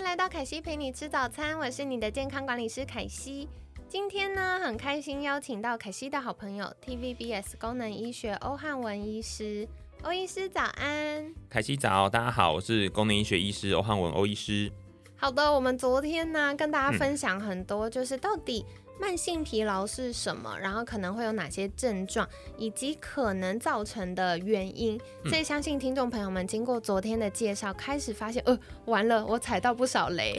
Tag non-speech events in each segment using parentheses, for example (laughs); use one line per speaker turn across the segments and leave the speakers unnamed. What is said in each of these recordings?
迎来到凯西陪你吃早餐，我是你的健康管理师凯西。今天呢，很开心邀请到凯西的好朋友 TVBS 功能医学欧汉文医师。欧医师早安，
凯西早，大家好，我是功能医学医师欧汉文欧医师。
好的，我们昨天呢跟大家分享很多，就是到底。慢性疲劳是什么？然后可能会有哪些症状，以及可能造成的原因？所以相信听众朋友们经过昨天的介绍，开始发现，呃，完了，我踩到不少雷。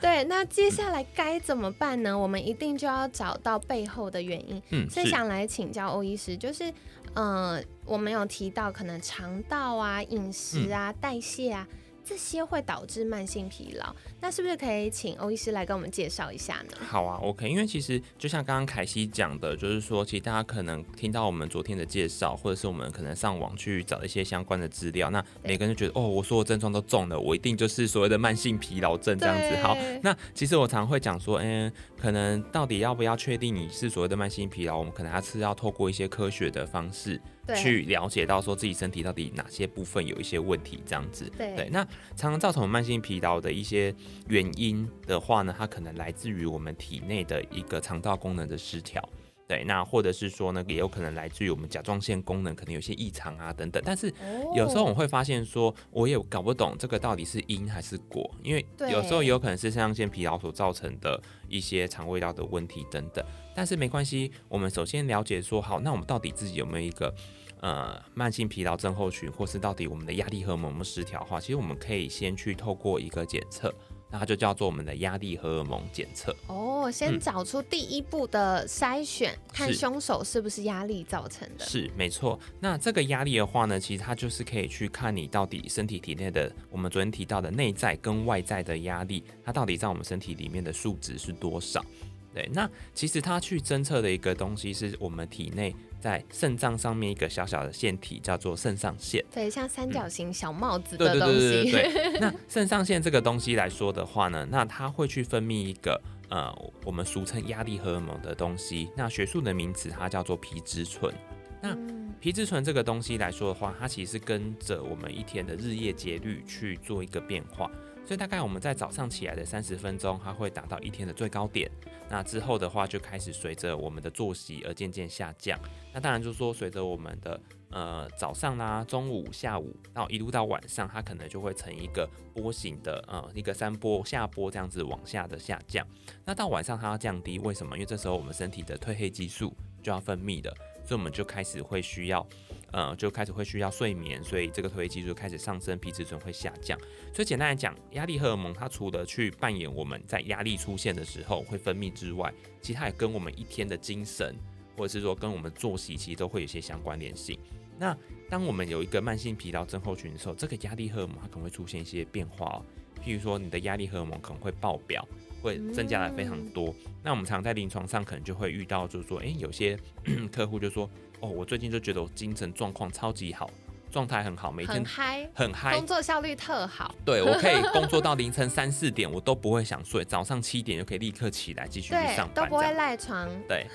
对，那接下来该怎么办呢？我们一定就要找到背后的原因。嗯，所以想来请教欧医师，就是，呃，我们有提到可能肠道啊、饮食啊、代谢啊。这些会导致慢性疲劳，那是不是可以请欧医师来跟我们介绍一下呢？
好啊，OK，因为其实就像刚刚凯西讲的，就是说，其实大家可能听到我们昨天的介绍，或者是我们可能上网去找一些相关的资料，那每个人就觉得，哦，我所有症状都中了，我一定就是所谓的慢性疲劳症这样子。好，那其实我常会讲说，嗯，可能到底要不要确定你是所谓的慢性疲劳，我们可能还是要透过一些科学的方式。去了解到说自己身体到底哪些部分有一些问题，这样子。
对，
那常常造成慢性疲劳的一些原因的话呢，它可能来自于我们体内的一个肠道功能的失调。对，那或者是说呢，也有可能来自于我们甲状腺功能可能有些异常啊等等。但是有时候我会发现说，我也搞不懂这个到底是因还是果，因为有时候也有可能是肾上腺疲劳所造成的一些肠胃道的问题等等。但是没关系，我们首先了解说好，那我们到底自己有没有一个？呃，慢性疲劳症候群，或是到底我们的压力荷尔蒙失调的话，其实我们可以先去透过一个检测，那它就叫做我们的压力荷尔蒙检测。
哦，先找出第一步的筛选，看凶手是不是压力造成的。
是，没错。那这个压力的话呢，其实它就是可以去看你到底身体体内的，我们昨天提到的内在跟外在的压力，它到底在我们身体里面的数值是多少？对，那其实它去侦测的一个东西是我们体内在肾脏上面一个小小的腺体，叫做肾上腺。
对，像三角形小帽子的东
西。对对对对 (laughs) 对。那肾上腺这个东西来说的话呢，那它会去分泌一个呃，我们俗称压力荷尔蒙的东西。那学术的名词它叫做皮质醇。那皮质醇这个东西来说的话，它其实跟着我们一天的日夜节律去做一个变化。所以大概我们在早上起来的三十分钟，它会达到一天的最高点。那之后的话，就开始随着我们的作息而渐渐下降。那当然就是说，随着我们的呃早上啦、中午、下午到一路到晚上，它可能就会成一个波形的呃一个山坡下坡这样子往下的下降。那到晚上它要降低，为什么？因为这时候我们身体的褪黑激素就要分泌的，所以我们就开始会需要。呃，就开始会需要睡眠，所以这个褪黑激素开始上升，皮质醇会下降。所以简单来讲，压力荷尔蒙它除了去扮演我们在压力出现的时候会分泌之外，其实它也跟我们一天的精神，或者是说跟我们作息，其实都会有些相关联性。那当我们有一个慢性疲劳症候群的时候，这个压力荷尔蒙它可能会出现一些变化哦，譬如说你的压力荷尔蒙可能会爆表，会增加的非常多。那我们常在临床上可能就会遇到，就是说，诶，有些 (clears throat) 客户就说。哦，我最近就觉得我精神状况超级好。状态很好，每天
很嗨，
很嗨，
工作效率特好。
对我可以工作到凌晨三四点，我都不会想睡，早上七点就可以立刻起来继续去上班，
都不会赖床。
对，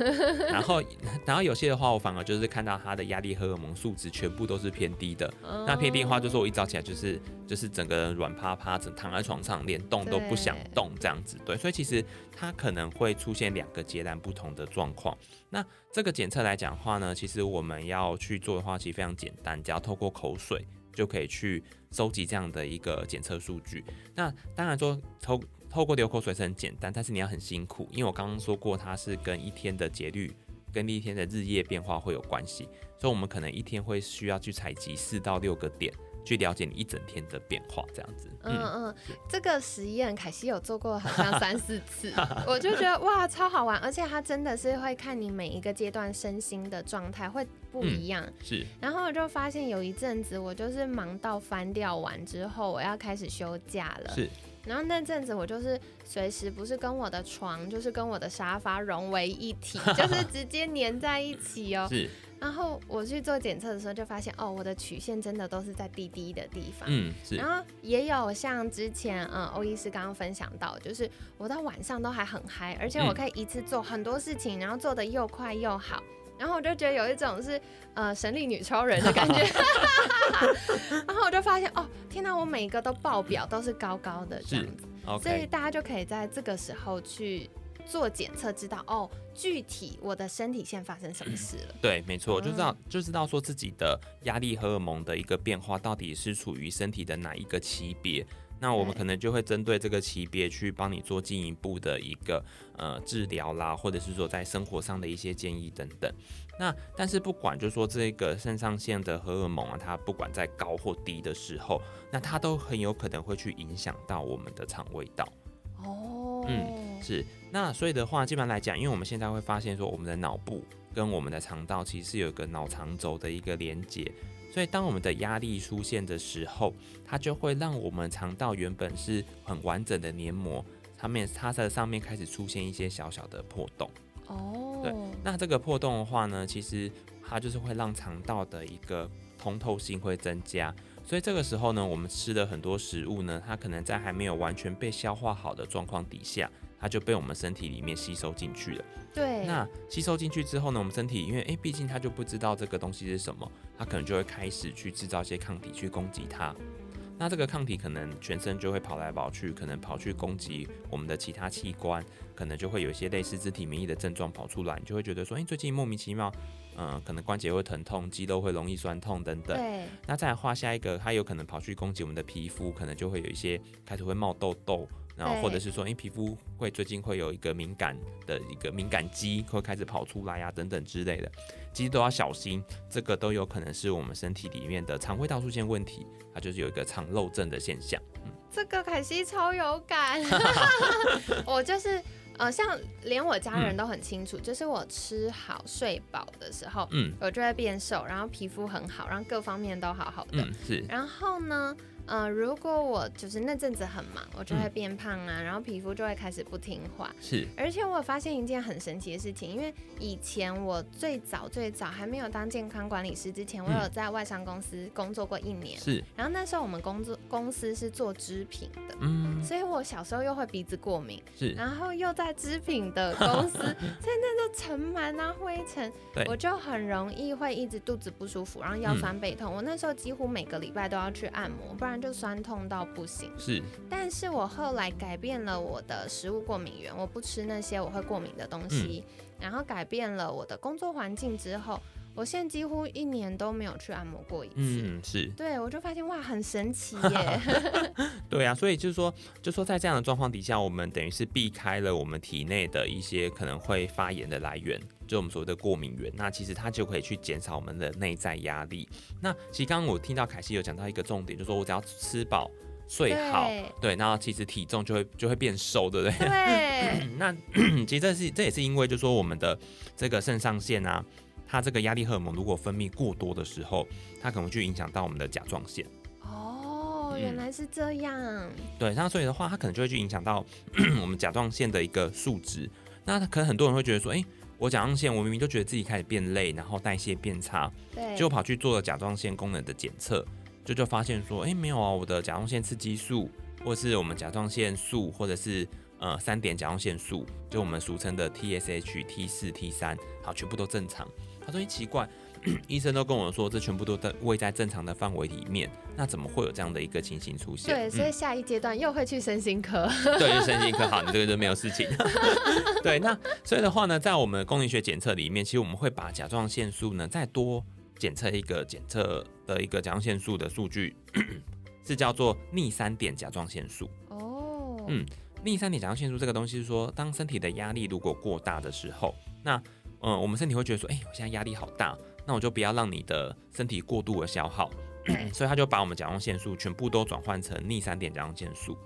然后 (laughs) 然后有些的话，我反而就是看到他的压力荷尔蒙数值全部都是偏低的。那偏低的话，就是我一早起来就是就是整个人软趴趴，整躺在床上，连动都不想动这样子。对，所以其实它可能会出现两个截然不同的状况。那这个检测来讲的话呢，其实我们要去做的话，其实非常简单，只要透过口水就可以去收集这样的一个检测数据。那当然说透透过流口水是很简单，但是你要很辛苦，因为我刚刚说过，它是跟一天的节律、跟一天的日夜变化会有关系，所以我们可能一天会需要去采集四到六个点去了解你一整天的变化，这样子。
嗯嗯，这个实验凯西有做过，好像三四次，(laughs) 我就觉得哇，超好玩，而且他真的是会看你每一个阶段身心的状态会不一样。
是。
然后我就发现有一阵子，我就是忙到翻掉完之后，我要开始休假了。
是。
然后那阵子我就是随时不是跟我的床，就是跟我的沙发融为一体，(laughs) 就是直接粘在一起哦。
是。
然后我去做检测的时候，就发现哦，我的曲线真的都是在低低的地方。
嗯，是。
然后也有像之前嗯欧医师刚刚分享到，就是我到晚上都还很嗨，而且我可以一次做很多事情，然后做的又快又好。然后我就觉得有一种是呃神力女超人的感觉。(laughs) (laughs) 然后我就发现哦，天哪，我每一个都爆表，都是高高的这样子。所以大家就可以在这个时候去。做检测知道哦，具体我的身体现在发生什么事了？
对，没错，就知道就知道说自己的压力荷尔蒙的一个变化到底是处于身体的哪一个级别。那我们可能就会针对这个级别去帮你做进一步的一个呃治疗啦，或者是说在生活上的一些建议等等。那但是不管就是说这个肾上腺的荷尔蒙啊，它不管在高或低的时候，那它都很有可能会去影响到我们的肠胃道。
哦，
嗯，是。那所以的话，基本上来讲，因为我们现在会发现说，我们的脑部跟我们的肠道其实是有一个脑肠轴的一个连接，所以当我们的压力出现的时候，它就会让我们肠道原本是很完整的黏膜，上面它在上面开始出现一些小小的破洞。
哦，
对。那这个破洞的话呢，其实它就是会让肠道的一个通透性会增加。所以这个时候呢，我们吃的很多食物呢，它可能在还没有完全被消化好的状况底下，它就被我们身体里面吸收进去了。
对。
那吸收进去之后呢，我们身体因为诶，毕竟它就不知道这个东西是什么，它可能就会开始去制造一些抗体去攻击它。那这个抗体可能全身就会跑来跑去，可能跑去攻击我们的其他器官，可能就会有一些类似肢体免疫的症状跑出来，你就会觉得说，诶，最近莫名其妙。嗯，可能关节会疼痛，肌肉会容易酸痛等等。
对。
那再画下一个，它有可能跑去攻击我们的皮肤，可能就会有一些开始会冒痘痘，然后或者是说，哎，皮肤会最近会有一个敏感的一个敏感肌会开始跑出来呀，等等之类的，其实都要小心，这个都有可能是我们身体里面的肠胃道出现问题，它就是有一个肠漏症的现象。嗯，
这个凯西超有感，(laughs) 我就是。呃，像连我家人都很清楚，就是我吃好睡饱的时候，嗯，我就会变瘦，然后皮肤很好，然后各方面都好好的。
嗯，是。
然后呢？嗯，如果我就是那阵子很忙，我就会变胖啊，然后皮肤就会开始不听话。
是，
而且我发现一件很神奇的事情，因为以前我最早最早还没有当健康管理师之前，我有在外商公司工作过一年。
是，
然后那时候我们工作公司是做织品的，嗯，所以我小时候又会鼻子过敏，
是，
然后又在织品的公司，(laughs) 在那都尘螨啊灰尘，我就很容易会一直肚子不舒服，然后腰酸背痛。我那时候几乎每个礼拜都要去按摩，不然。就酸痛到不行，
是。
但是我后来改变了我的食物过敏源，我不吃那些我会过敏的东西，然后改变了我的工作环境之后，我现在几乎一年都没有去按摩过一次。
嗯，是。
对，我就发现哇，很神奇耶。(laughs) (laughs)
对啊，所以就是说，就说在这样的状况底下，我们等于是避开了我们体内的一些可能会发炎的来源。就我们所谓的过敏源，那其实它就可以去减少我们的内在压力。那其实刚刚我听到凯西有讲到一个重点，就是说我只要吃饱睡好，对，那其实体重就会就会变瘦，对不
对？对。(laughs)
那 (clears throat) 其实这是这也是因为，就说我们的这个肾上腺啊，它这个压力荷尔蒙如果分泌过多的时候，它可能就影响到我们的甲状腺。
哦，原来是这样。
对，那所以的话，它可能就会去影响到 (clears throat) 我们甲状腺的一个数值。那可能很多人会觉得说，哎。我甲状腺，我明明就觉得自己开始变累，然后代谢变差，
对，
就跑去做了甲状腺功能的检测，就就发现说，哎，没有啊，我的甲状腺刺激素，或是我们甲状腺素，或者是呃三点甲状腺素，就我们俗称的 TSH、T 四、T 三，好，全部都正常。他说，哎，奇怪。(clears throat) 医生都跟我说，这全部都在位在正常的范围里面，那怎么会有这样的一个情形出现？
对，所以下一阶段又会去身心科。
对，身心科 (laughs) 好，你这个就没有事情。(laughs) 对，那所以的话呢，在我们功能学检测里面，其实我们会把甲状腺素呢再多检测一个检测的一个甲状腺素的数据，(clears throat) 是叫做逆三点甲状腺素。
哦，
嗯，逆三点甲状腺素这个东西是说，当身体的压力如果过大的时候，那嗯，我们身体会觉得说，哎，我现在压力好大。那我就不要让你的身体过度的消耗，(clears throat) 所以他就把我们甲状腺素全部都转换成逆三点甲状腺素。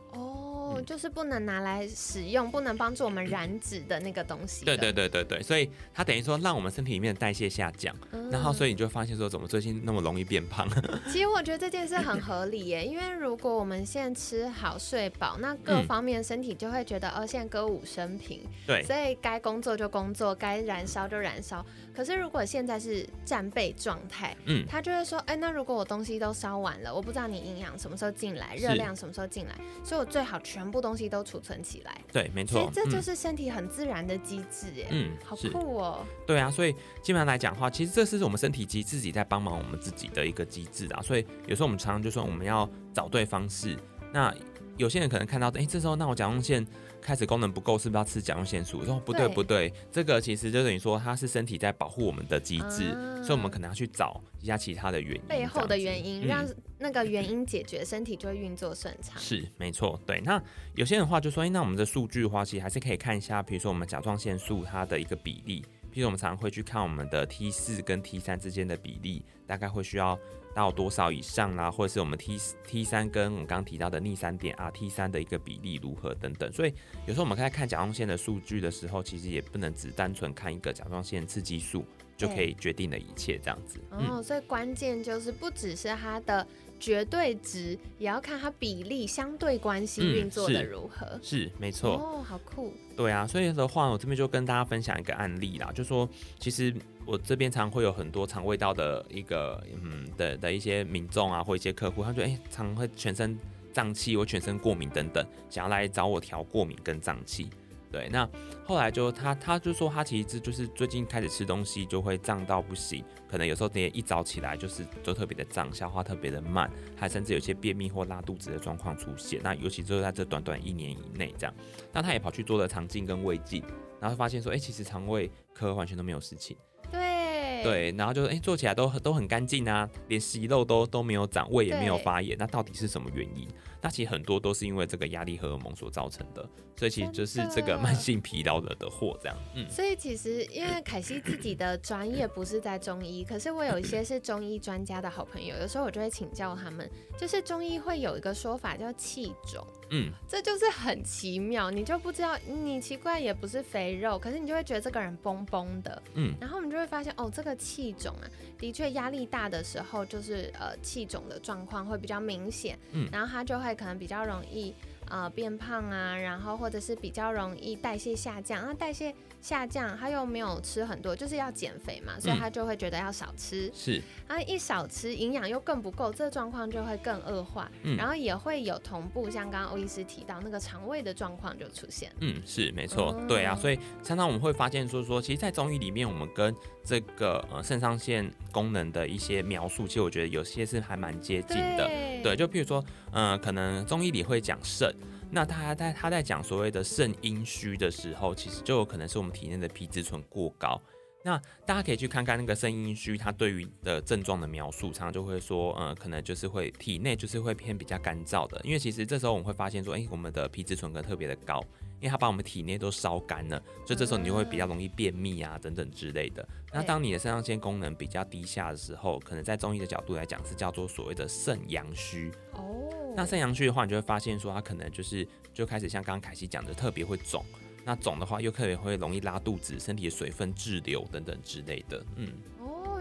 哦，就是不能拿来使用，不能帮助我们燃脂的那个东西。
对对对对对，所以它等于说让我们身体里面的代谢下降，然后所以你就发现说怎么最近那么容易变胖。(laughs)
其实我觉得这件事很合理耶，因为如果我们现在吃好睡饱，那各方面身体就会觉得哦，现在歌舞升平，
对，
所以该工作就工作，该燃烧就燃烧。可是如果现在是战备状态，嗯，他就会说，哎，那如果我东西都烧完了，我不知道你营养什么时候进来，热量什么时候进来，所以我最好全部东西都储存起来。
对，没错，
这就是身体很自然的机制，哎，嗯，好酷哦。
对啊，所以基本上来讲的话，其实这是我们身体机自己在帮忙我们自己的一个机制啊。所以有时候我们常常就说我们要找对方式，那有些人可能看到，哎，这时候那我甲状腺。开始功能不够，是不是要吃甲状腺素？说不对不对，这个其实就等于说它是身体在保护我们的机制，所以我们可能要去找一下其他的原因，
背后的原因，让那个原因解决，身体就会运作顺畅。
是没错，对。那有些人话就说，哎，那我们的数据的话，其实还是可以看一下，比如说我们甲状腺素它的一个比例，譬如我们常常会去看我们的 T 四跟 T 三之间的比例，大概会需要。到多少以上啦，或者是我们 T T 三跟我们刚刚提到的逆三点 R T 三的一个比例如何等等，所以有时候我们在看甲状腺的数据的时候，其实也不能只单纯看一个甲状腺刺激素就可以决定了一切这样子。
哦，所以关键就是不只是它的。绝对值也要看它比例相对关系运作的如何，
是没错
哦，好酷。
对啊，所以的话，我这边就跟大家分享一个案例啦，就说其实我这边常会有很多肠胃道的一个嗯的的一些民众啊，或一些客户，他说哎，常会全身胀气或全身过敏等等，想要来找我调过敏跟胀气。对，那后来就他，他就说他其实就是最近开始吃东西就会胀到不行，可能有时候连一早起来就是就特别的胀，消化特别的慢，还甚至有些便秘或拉肚子的状况出现。那尤其就是在这短短一年以内这样，那他也跑去做了肠镜跟胃镜，然后发现说，哎，其实肠胃科完全都没有事情。
对
对，然后就哎做起来都都很干净啊，连息肉都都没有长，胃也没有发炎，那到底是什么原因？那其实很多都是因为这个压力荷尔蒙所造成的，所以其实就是这个慢性疲劳惹的祸，这样。
嗯，所以其实因为凯西自己的专业不是在中医，可是我有一些是中医专家的好朋友，有时候我就会请教他们，就是中医会有一个说法叫气肿，嗯，这就是很奇妙，你就不知道你奇怪也不是肥肉，可是你就会觉得这个人崩崩的，嗯，然后我们就会发现哦，这个气肿啊，的确压力大的时候就是呃气肿的状况会比较明显，嗯，然后他就会。可能比较容易呃变胖啊，然后或者是比较容易代谢下降，啊代谢下降他又没有吃很多，就是要减肥嘛，所以他就会觉得要少吃，
是，
然后一少吃营养又更不够，这个状况就会更恶化，嗯。然后也会有同步像刚刚欧医师提到那个肠胃的状况就出现，
嗯，是没错，对啊，所以常常我们会发现说说，其实，在中医里面，我们跟这个呃肾上腺功能的一些描述，其实我觉得有些是还蛮接近的。对，就譬如说，嗯，可能中医里会讲肾，那他在他在讲所谓的肾阴虚的时候，其实就有可能是我们体内的皮质醇过高。那大家可以去看看那个肾阴虚，它对于的症状的描述，常常就会说，呃，可能就是会体内就是会偏比较干燥的，因为其实这时候我们会发现说，哎，我们的皮质醇可能特别的高。因为它把我们体内都烧干了，所以这时候你就会比较容易便秘啊，等等之类的。那当你的肾上腺功能比较低下的时候，可能在中医的角度来讲是叫做所谓的肾阳虚。哦。那肾阳虚的话，你就会发现说它可能就是就开始像刚刚凯西讲的，特别会肿。那肿的话又特别会容易拉肚子，身体的水分滞留等等之类的。嗯。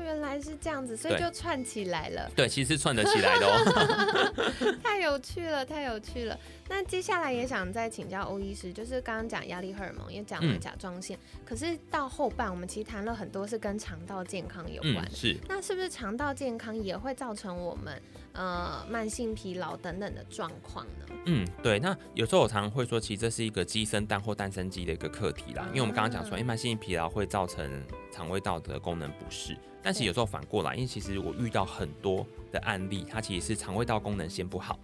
原来是这样子，所以就串起来了。
对，其实串得起来的哦。(laughs)
太有趣了，太有趣了。那接下来也想再请教欧医师，就是刚刚讲压力荷尔蒙，也讲了甲状腺，可是到后半，我们其实谈了很多是跟肠道健康有关。
是。
那是不是肠道健康也会造成我们呃慢性疲劳等等的状况呢？
嗯，对。那有时候我常常会说，其实这是一个鸡生蛋或蛋生鸡的一个课题啦。因为我们刚刚讲说，哎，慢性疲劳会造成肠胃道的功能不适。但是有时候反过来，因为其实我遇到很多的案例，它其实是肠胃道功能先不好。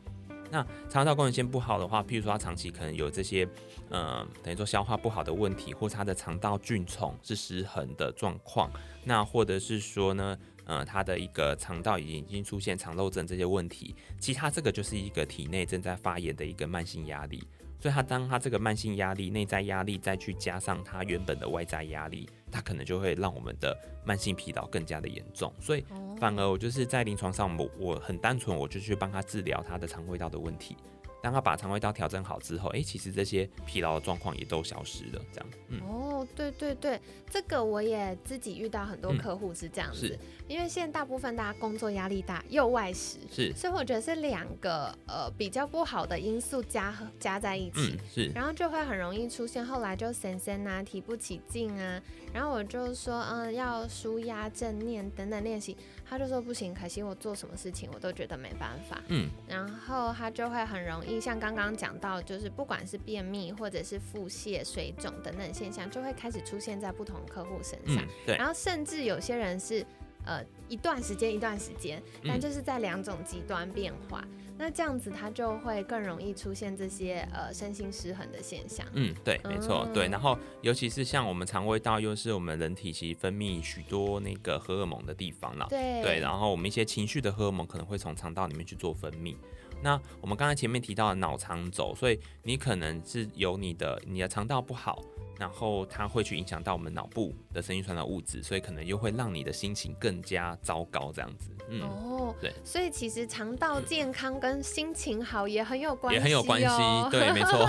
那肠道功能先不好的话，譬如说他长期可能有这些，呃，等于说消化不好的问题，或他的肠道菌虫是失衡的状况，那或者是说呢，呃，他的一个肠道已经已经出现肠漏症这些问题，其他这个就是一个体内正在发炎的一个慢性压力。所以他当他这个慢性压力、内在压力再去加上他原本的外在压力，他可能就会让我们的慢性疲劳更加的严重。所以反而我就是在临床上，我我很单纯，我就去帮他治疗他的肠胃道的问题。当他把肠胃道调整好之后，哎，其实这些疲劳的状况也都消失了。这样，
嗯，哦，对对对，这个我也自己遇到很多客户是这样子，因为现在大部分大家工作压力大又外食，
是，
所以我觉得是两个呃比较不好的因素加加在一起，
是，
然后就会很容易出现后来就神神啊提不起劲啊，然后我就说嗯要舒压正念等等练习。他就说不行，可惜我做什么事情我都觉得没办法。
嗯，
然后他就会很容易像刚刚讲到，就是不管是便秘或者是腹泻、水肿等等现象，就会开始出现在不同客户身上。
对，
然后甚至有些人是呃一段时间一段时间，但就是在两种极端变化。那这样子，它就会更容易出现这些呃身心失衡的现象。
嗯，对，没错，对。然后，尤其是像我们肠胃道，又是我们人体其实分泌许多那个荷尔蒙的地方了。
对。
对，然后我们一些情绪的荷尔蒙可能会从肠道里面去做分泌。那我们刚才前面提到的脑肠轴，所以你可能是有你的你的肠道不好。然后它会去影响到我们脑部的神经传导物质，所以可能又会让你的心情更加糟糕，这样子。
嗯，哦，
对，
所以其实肠道健康跟心情好也很有关系，
也很有关系，(laughs) 对，没错。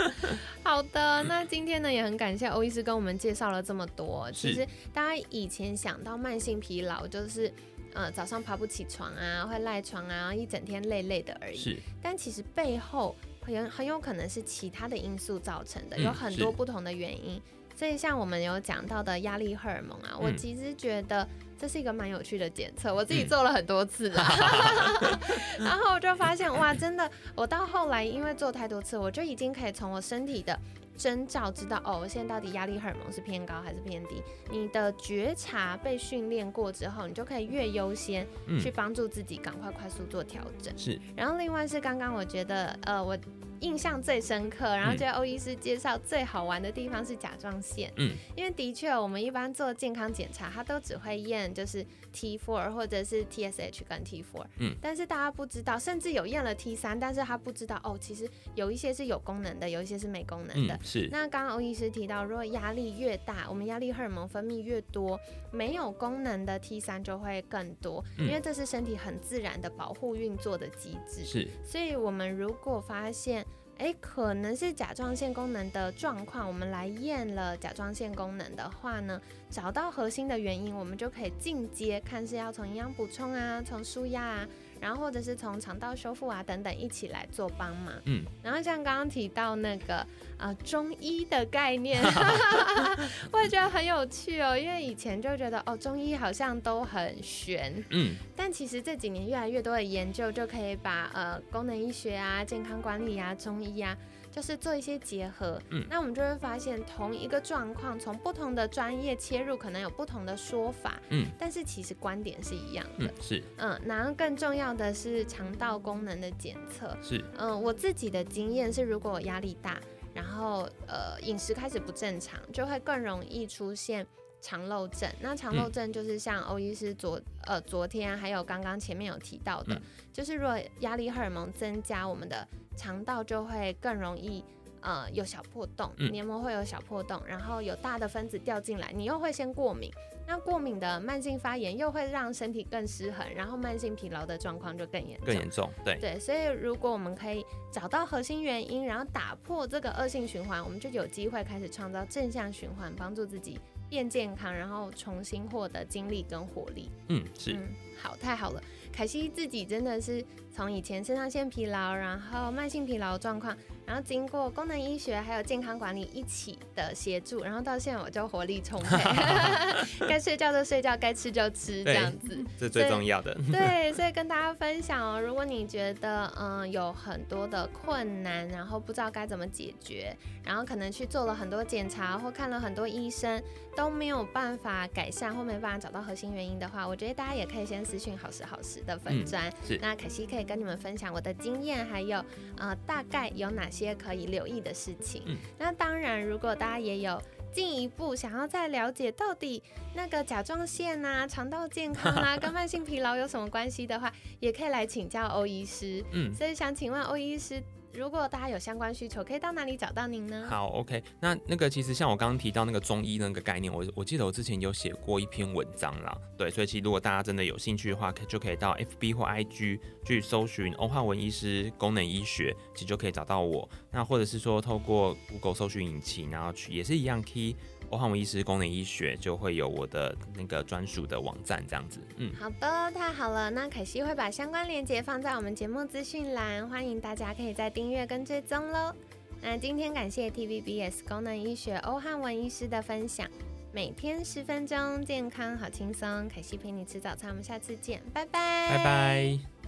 (laughs)
好的，那今天呢也很感谢欧医师跟我们介绍了这么多。其实大家以前想到慢性疲劳，就是呃早上爬不起床啊，会赖床啊，一整天累累的而已。
是，
但其实背后。很很有可能是其他的因素造成的，有很多不同的原因。所以像我们有讲到的压力荷尔蒙啊，我其实觉得这是一个蛮有趣的检测，我自己做了很多次了 (laughs) (laughs) 然后我就发现哇，真的，我到后来因为做太多次，我就已经可以从我身体的。征兆知道哦，我现在到底压力荷尔蒙是偏高还是偏低？你的觉察被训练过之后，你就可以越优先去帮助自己，赶快快速做调整。
是。
然后另外是刚刚我觉得，呃，我。印象最深刻，然后觉得欧医师介绍最好玩的地方是甲状腺，
嗯，
因为的确我们一般做健康检查，它都只会验就是 T4 或者是 TSH 跟 T4，
嗯，
但是大家不知道，甚至有验了 T3，但是他不知道哦，其实有一些是有功能的，有一些是没功能的，
是。
那刚刚欧医师提到，如果压力越大，我们压力荷尔蒙分泌越多，没有功能的 T3 就会更多，因为这是身体很自然的保护运作的机制，
是。
所以我们如果发现哎，可能是甲状腺功能的状况，我们来验了甲状腺功能的话呢，找到核心的原因，我们就可以进阶，看是要从营养补充啊，从舒压啊。然后或者是从肠道修复啊等等一起来做帮忙，
嗯，
然后像刚刚提到那个呃中医的概念，(laughs) 我也觉得很有趣哦，因为以前就觉得哦中医好像都很玄，
嗯，
但其实这几年越来越多的研究就可以把呃功能医学啊、健康管理啊、中医啊。就是做一些结合，
嗯，
那我们就会发现同一个状况，从不同的专业切入，可能有不同的说法，
嗯，
但是其实观点是一样的，
是，
嗯，然后更重要的是肠道功能的检测，
是，
嗯，我自己的经验是，如果我压力大，然后呃饮食开始不正常，就会更容易出现肠漏症。那肠漏症就是像欧医师昨呃昨天还有刚刚前面有提到的，就是如果压力荷尔蒙增加，我们的肠道就会更容易，呃，有小破洞，黏膜会有小破洞，然后有大的分子掉进来，你又会先过敏，那过敏的慢性发炎又会让身体更失衡，然后慢性疲劳的状况就更严重。
更严重，对
对，所以如果我们可以找到核心原因，然后打破这个恶性循环，我们就有机会开始创造正向循环，帮助自己变健康，然后重新获得精力跟活力。
嗯，是嗯。
好，太好了，凯西自己真的是从以前肾上腺疲劳，然后慢性疲劳状况。然后经过功能医学还有健康管理一起的协助，然后到现在我就活力充沛，(laughs) (laughs) 该睡觉就睡觉，该吃就吃，这样子，
是最重要的。
对，所以跟大家分享哦，如果你觉得嗯有很多的困难，然后不知道该怎么解决，然后可能去做了很多检查或看了很多医生都没有办法改善或没办法找到核心原因的话，我觉得大家也可以先私讯好时好时的粉砖，
是
那可惜可以跟你们分享我的经验，还有呃大概有哪些。可以留意的事情。
嗯，
那当然，如果大家也有进一步想要再了解到底那个甲状腺啊、肠道健康啊 (laughs) 跟慢性疲劳有什么关系的话，也可以来请教欧医师。
嗯，
所以想请问欧医师。如果大家有相关需求，可以到哪里找到您呢？
好，OK，那那个其实像我刚刚提到那个中医那个概念，我我记得我之前有写过一篇文章啦，对，所以其实如果大家真的有兴趣的话，可就可以到 FB 或 IG 去搜寻欧汉文医师功能医学，其实就可以找到我。那或者是说透过 Google 搜寻引擎，然后去也是一样 key。欧汉文医师功能医学就会有我的那个专属的网站，这样子。
嗯，好的，太好了。那凯西会把相关链接放在我们节目资讯栏，欢迎大家可以再订阅跟追踪喽。那今天感谢 TVBS 功能医学欧汉文医师的分享，每天十分钟，健康好轻松。凯西陪你吃早餐，我们下次见，拜拜，
拜拜。